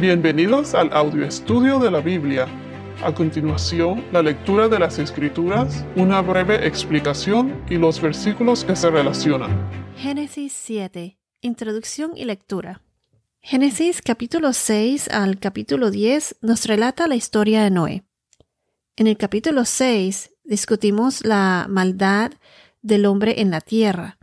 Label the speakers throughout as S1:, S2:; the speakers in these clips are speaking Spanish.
S1: Bienvenidos al audio estudio de la Biblia. A continuación, la lectura de las Escrituras, una breve explicación y los versículos que se relacionan.
S2: Génesis 7. Introducción y lectura. Génesis capítulo 6 al capítulo 10 nos relata la historia de Noé. En el capítulo 6 discutimos la maldad del hombre en la tierra.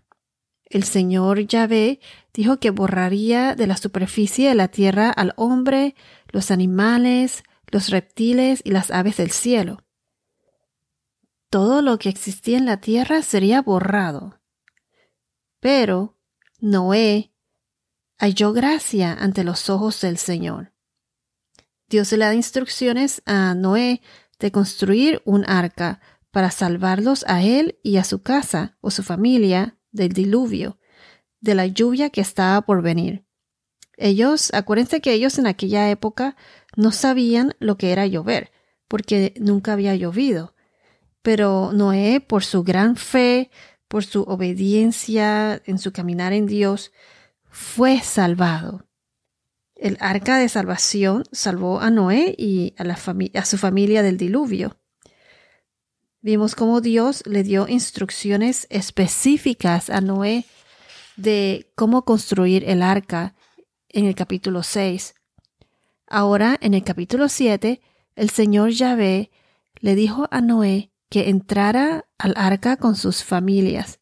S2: El Señor Yahvé dijo que borraría de la superficie de la tierra al hombre, los animales, los reptiles y las aves del cielo. Todo lo que existía en la tierra sería borrado. Pero Noé halló gracia ante los ojos del Señor. Dios le da instrucciones a Noé de construir un arca para salvarlos a él y a su casa o su familia del diluvio, de la lluvia que estaba por venir. Ellos, acuérdense que ellos en aquella época no sabían lo que era llover, porque nunca había llovido. Pero Noé, por su gran fe, por su obediencia en su caminar en Dios, fue salvado. El arca de salvación salvó a Noé y a, la a su familia del diluvio. Vimos cómo Dios le dio instrucciones específicas a Noé de cómo construir el arca en el capítulo 6. Ahora, en el capítulo 7, el Señor Yahvé le dijo a Noé que entrara al arca con sus familias,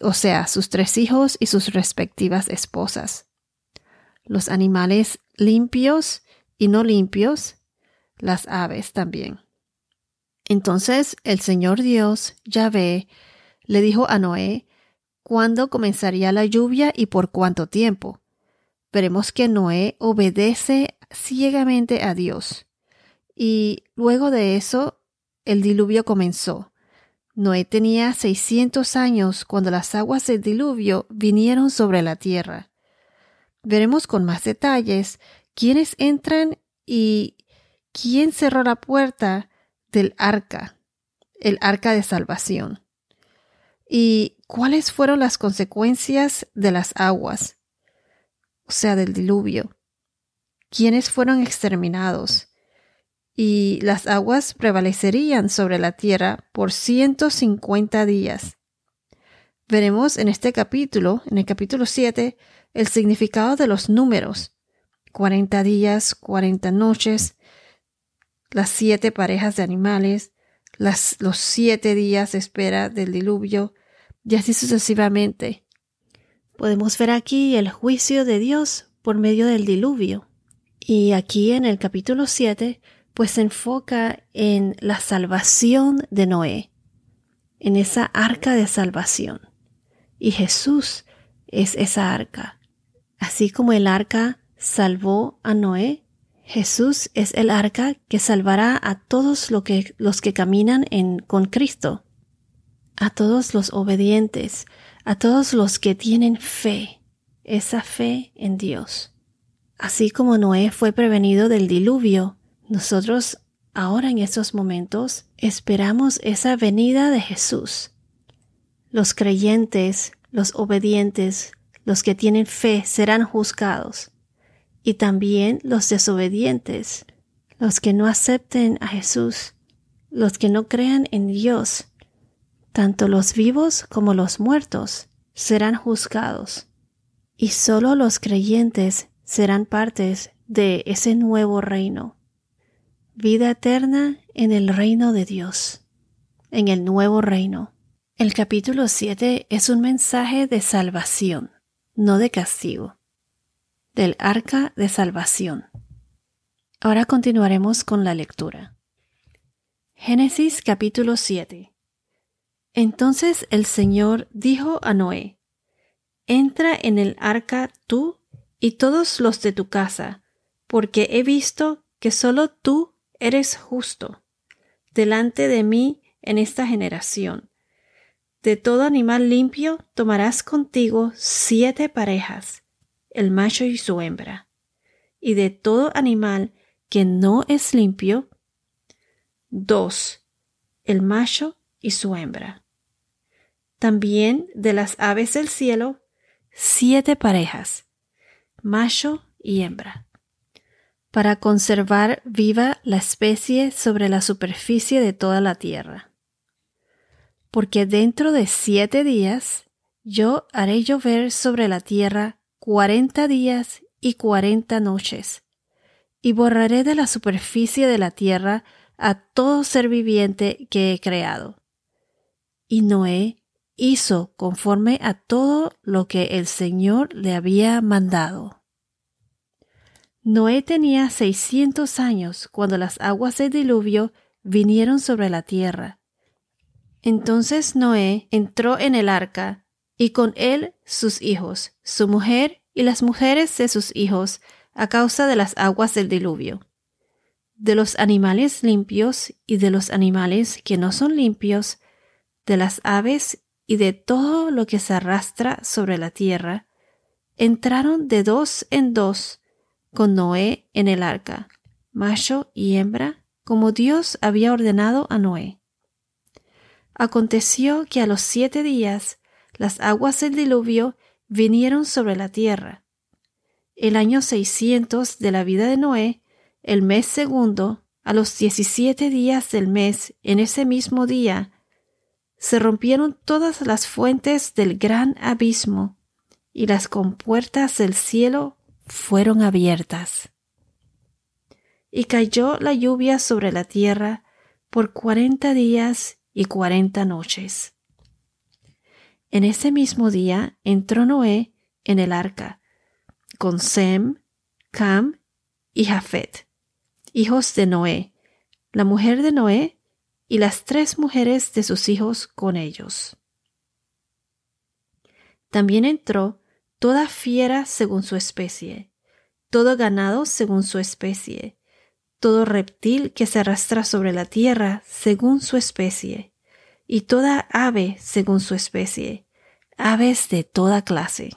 S2: o sea, sus tres hijos y sus respectivas esposas, los animales limpios y no limpios, las aves también. Entonces el Señor Dios, Yahvé, le dijo a Noé cuándo comenzaría la lluvia y por cuánto tiempo. Veremos que Noé obedece ciegamente a Dios. Y luego de eso, el diluvio comenzó. Noé tenía 600 años cuando las aguas del diluvio vinieron sobre la tierra. Veremos con más detalles quiénes entran y quién cerró la puerta del arca, el arca de salvación. ¿Y cuáles fueron las consecuencias de las aguas, o sea, del diluvio? ¿Quiénes fueron exterminados? Y las aguas prevalecerían sobre la tierra por 150 días. Veremos en este capítulo, en el capítulo 7, el significado de los números. 40 días, 40 noches, las siete parejas de animales, los siete días de espera del diluvio, y así sucesivamente. Podemos ver aquí el juicio de Dios por medio del diluvio. Y aquí en el capítulo 7, pues se enfoca en la salvación de Noé, en esa arca de salvación. Y Jesús es esa arca. Así como el arca salvó a Noé, Jesús es el arca que salvará a todos que, los que caminan en, con Cristo, a todos los obedientes, a todos los que tienen fe, esa fe en Dios. Así como Noé fue prevenido del diluvio, nosotros ahora en estos momentos esperamos esa venida de Jesús. Los creyentes, los obedientes, los que tienen fe serán juzgados y también los desobedientes, los que no acepten a Jesús, los que no crean en Dios, tanto los vivos como los muertos, serán juzgados. Y solo los creyentes serán partes de ese nuevo reino. Vida eterna en el reino de Dios, en el nuevo reino. El capítulo 7 es un mensaje de salvación, no de castigo del arca de salvación. Ahora continuaremos con la lectura. Génesis capítulo 7. Entonces el Señor dijo a Noé, Entra en el arca tú y todos los de tu casa, porque he visto que solo tú eres justo delante de mí en esta generación. De todo animal limpio tomarás contigo siete parejas el macho y su hembra, y de todo animal que no es limpio, dos, el macho y su hembra. También de las aves del cielo, siete parejas, macho y hembra. para conservar viva la especie sobre la superficie de toda la tierra. Porque dentro de siete días yo haré llover sobre la tierra cuarenta días y cuarenta noches, y borraré de la superficie de la tierra a todo ser viviente que he creado. Y Noé hizo conforme a todo lo que el Señor le había mandado. Noé tenía seiscientos años cuando las aguas del diluvio vinieron sobre la tierra. Entonces Noé entró en el arca, y con él sus hijos, su mujer y las mujeres de sus hijos, a causa de las aguas del diluvio. De los animales limpios y de los animales que no son limpios, de las aves y de todo lo que se arrastra sobre la tierra, entraron de dos en dos con Noé en el arca, macho y hembra, como Dios había ordenado a Noé. Aconteció que a los siete días las aguas del diluvio vinieron sobre la tierra. El año seiscientos de la vida de Noé, el mes segundo, a los diecisiete días del mes, en ese mismo día, se rompieron todas las fuentes del gran abismo, y las compuertas del cielo fueron abiertas. Y cayó la lluvia sobre la tierra por cuarenta días y cuarenta noches. En ese mismo día entró Noé en el arca, con Sem, Cam y Jafet, hijos de Noé, la mujer de Noé y las tres mujeres de sus hijos con ellos. También entró toda fiera según su especie, todo ganado según su especie, todo reptil que se arrastra sobre la tierra según su especie, y toda ave según su especie, aves de toda clase.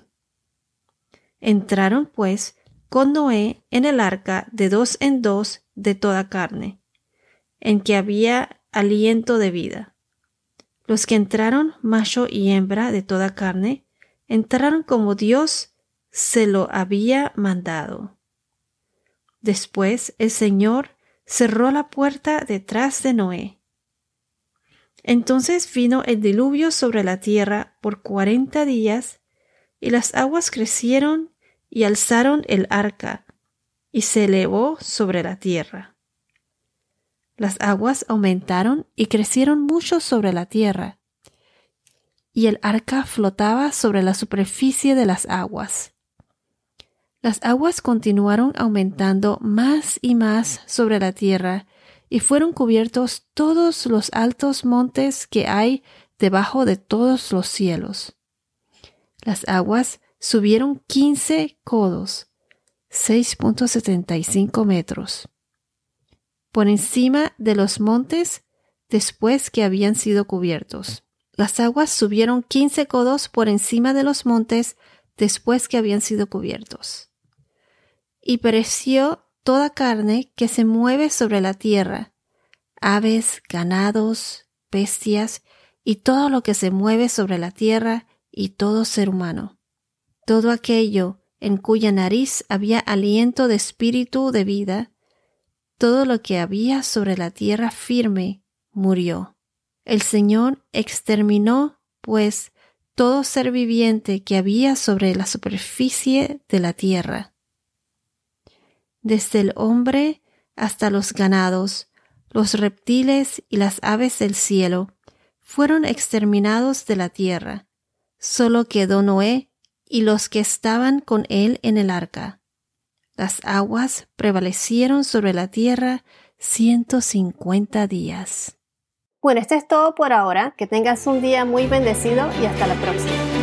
S2: Entraron, pues, con Noé en el arca de dos en dos de toda carne, en que había aliento de vida. Los que entraron, macho y hembra de toda carne, entraron como Dios se lo había mandado. Después el Señor cerró la puerta detrás de Noé. Entonces vino el diluvio sobre la tierra por cuarenta días, y las aguas crecieron y alzaron el arca, y se elevó sobre la tierra. Las aguas aumentaron y crecieron mucho sobre la tierra, y el arca flotaba sobre la superficie de las aguas. Las aguas continuaron aumentando más y más sobre la tierra, y fueron cubiertos todos los altos montes que hay debajo de todos los cielos. Las aguas subieron quince codos, 6.75 metros, por encima de los montes después que habían sido cubiertos. Las aguas subieron quince codos por encima de los montes después que habían sido cubiertos. Y pereció toda carne que se mueve sobre la tierra, aves, ganados, bestias, y todo lo que se mueve sobre la tierra, y todo ser humano. Todo aquello en cuya nariz había aliento de espíritu de vida, todo lo que había sobre la tierra firme, murió. El Señor exterminó, pues, todo ser viviente que había sobre la superficie de la tierra. Desde el hombre hasta los ganados, los reptiles y las aves del cielo fueron exterminados de la tierra. Solo quedó Noé y los que estaban con él en el arca. Las aguas prevalecieron sobre la tierra ciento cincuenta días.
S3: Bueno, esto es todo por ahora. Que tengas un día muy bendecido y hasta la próxima.